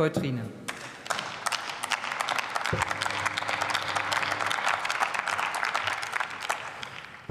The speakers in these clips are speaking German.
Beutrine.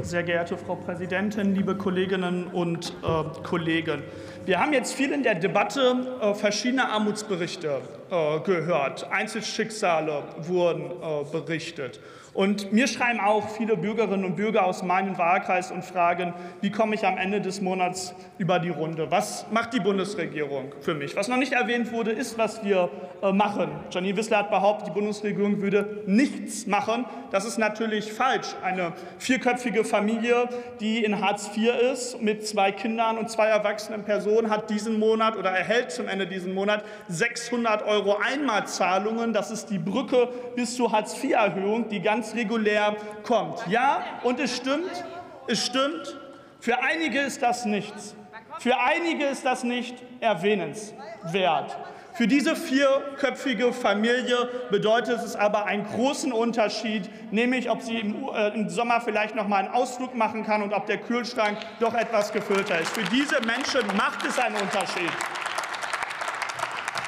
Sehr geehrte Frau Präsidentin, liebe Kolleginnen und äh, Kollegen! Wir haben jetzt viel in der Debatte äh, verschiedene Armutsberichte äh, gehört. Einzelschicksale wurden äh, berichtet. Und mir schreiben auch viele Bürgerinnen und Bürger aus meinem Wahlkreis und fragen, wie komme ich am Ende des Monats über die Runde? Was macht die Bundesregierung für mich? Was noch nicht erwähnt wurde, ist, was wir äh, machen. Janine Wissler hat behauptet, die Bundesregierung würde nichts machen. Das ist natürlich falsch. Eine vierköpfige Familie, die in Hartz IV ist, mit zwei Kindern und zwei erwachsenen Personen, hat diesen Monat oder erhält zum Ende diesen Monat 600 Euro Einmalzahlungen. Das ist die Brücke bis zur Hartz IV-Erhöhung, die ganz regulär kommt. Ja, und es stimmt, es stimmt, für einige ist das nichts. Für einige ist das nicht erwähnenswert. Für diese vierköpfige Familie bedeutet es aber einen großen Unterschied, nämlich ob sie im, äh, im, Sommer vielleicht noch mal einen Ausflug machen kann und ob der Kühlschrank doch etwas gefüllter ist. Für diese Menschen macht es einen Unterschied.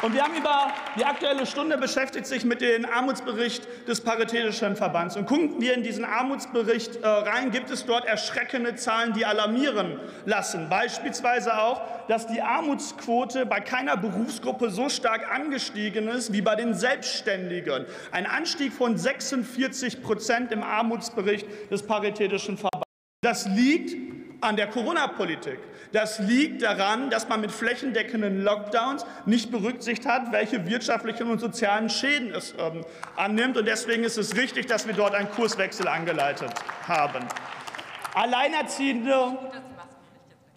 Und wir haben über die Aktuelle Stunde beschäftigt sich mit dem Armutsbericht des Paritätischen Verbands. Und gucken wir in diesen Armutsbericht äh, rein, gibt es dort erschreckende Zahlen, die alarmieren lassen. Beispielsweise auch, dass die Armutsquote bei keiner Berufsgruppe so stark angestiegen ist wie bei den Selbstständigen. Ein Anstieg von 46 Prozent im Armutsbericht des Paritätischen Verbands. Das liegt an der Corona-Politik. Das liegt daran, dass man mit flächendeckenden Lockdowns nicht berücksichtigt hat, welche wirtschaftlichen und sozialen Schäden es ähm, annimmt. Und deswegen ist es richtig, dass wir dort einen Kurswechsel angeleitet haben. Alleinerziehende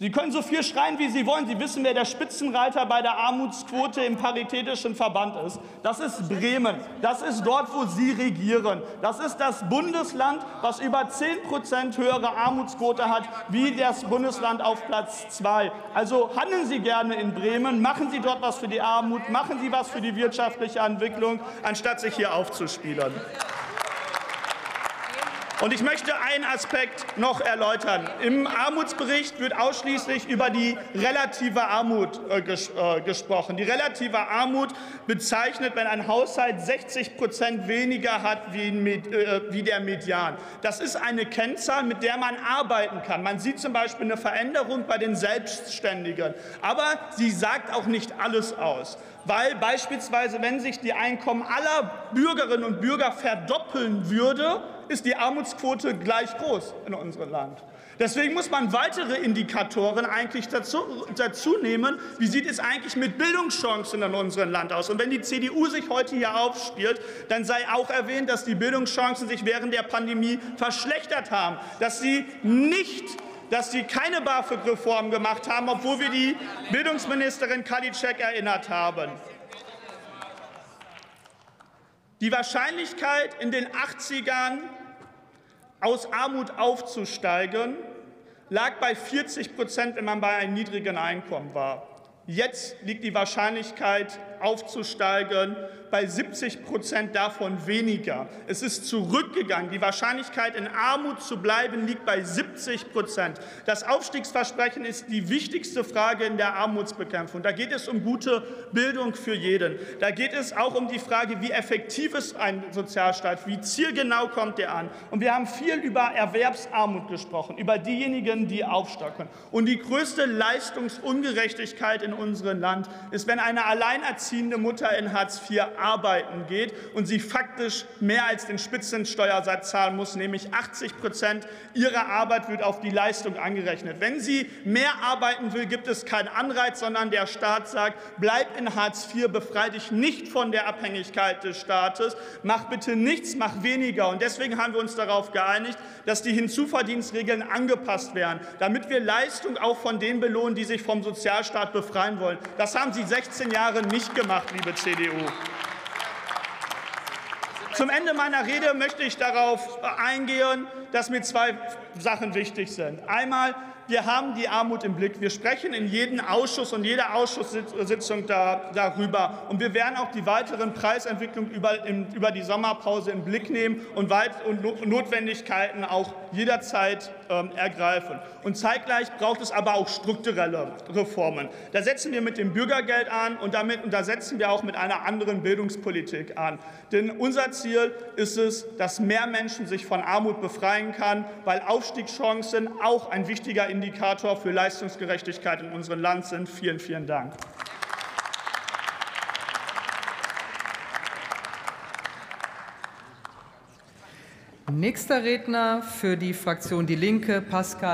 Sie können so viel schreien, wie Sie wollen. Sie wissen, wer der Spitzenreiter bei der Armutsquote im Paritätischen Verband ist. Das ist Bremen. Das ist dort, wo Sie regieren. Das ist das Bundesland, was über 10 Prozent höhere Armutsquote hat, wie das Bundesland auf Platz 2. Also handeln Sie gerne in Bremen, machen Sie dort was für die Armut, machen Sie was für die wirtschaftliche Entwicklung, anstatt sich hier aufzuspielen. Und ich möchte einen Aspekt noch erläutern. Im Armutsbericht wird ausschließlich über die relative Armut äh, ges äh, gesprochen. Die relative Armut bezeichnet, wenn ein Haushalt 60 Prozent weniger hat wie, äh, wie, der Median. Das ist eine Kennzahl, mit der man arbeiten kann. Man sieht zum Beispiel eine Veränderung bei den Selbstständigen. Aber sie sagt auch nicht alles aus weil beispielsweise, wenn sich die Einkommen aller Bürgerinnen und Bürger verdoppeln würde, ist die Armutsquote gleich groß in unserem Land. Deswegen muss man weitere Indikatoren eigentlich dazu, dazu, nehmen. Wie sieht es eigentlich mit Bildungschancen in unserem Land aus? Und wenn die CDU sich heute hier aufspielt, dann sei auch erwähnt, dass die Bildungschancen sich während der Pandemie verschlechtert haben, dass sie nicht dass sie keine BAföG-Reform gemacht haben, obwohl wir die Bildungsministerin Kalitschek erinnert haben. Die Wahrscheinlichkeit, in den 80ern aus Armut aufzusteigen, lag bei 40 Prozent, wenn man bei einem niedrigen Einkommen war. Jetzt liegt die Wahrscheinlichkeit aufzusteigen bei 70 Prozent davon weniger. Es ist zurückgegangen. Die Wahrscheinlichkeit, in Armut zu bleiben, liegt bei 70 Prozent. Das Aufstiegsversprechen ist die wichtigste Frage in der Armutsbekämpfung. Da geht es um gute Bildung für jeden. Da geht es auch um die Frage, wie effektiv ist ein Sozialstaat, wie zielgenau kommt er an. Und wir haben viel über Erwerbsarmut gesprochen, über diejenigen, die aufstocken. Und die größte Leistungsungerechtigkeit in unserem Land ist, wenn eine alleinerziehende Mutter in Hartz IV arbeiten geht und sie faktisch mehr als den Spitzensteuersatz zahlen muss, nämlich 80 Prozent ihrer Arbeit wird auf die Leistung angerechnet. Wenn sie mehr arbeiten will, gibt es keinen Anreiz, sondern der Staat sagt, bleib in Hartz IV, befreie dich nicht von der Abhängigkeit des Staates, mach bitte nichts, mach weniger. Und deswegen haben wir uns darauf geeinigt, dass die Hinzuverdienstregeln angepasst werden, damit wir Leistung auch von denen belohnen, die sich vom Sozialstaat befreien wollen. Das haben Sie 16 Jahre nicht gemacht, liebe CDU. Zum Ende meiner Rede möchte ich darauf eingehen, dass mir zwei Sachen wichtig sind. Einmal wir haben die Armut im Blick. Wir sprechen in jedem Ausschuss und jeder Ausschusssitzung da, darüber. Und wir werden auch die weiteren Preisentwicklungen über, in, über die Sommerpause im Blick nehmen und, weit, und Notwendigkeiten auch jederzeit ähm, ergreifen. Und zeitgleich braucht es aber auch strukturelle Reformen. Da setzen wir mit dem Bürgergeld an und, damit, und da setzen wir auch mit einer anderen Bildungspolitik an. Denn unser Ziel ist es, dass mehr Menschen sich von Armut befreien kann, weil Aufstiegschancen auch ein wichtiger Indikator für Leistungsgerechtigkeit in unserem Land sind. Vielen, vielen Dank. Nächster Redner für die Fraktion Die Linke, Pascal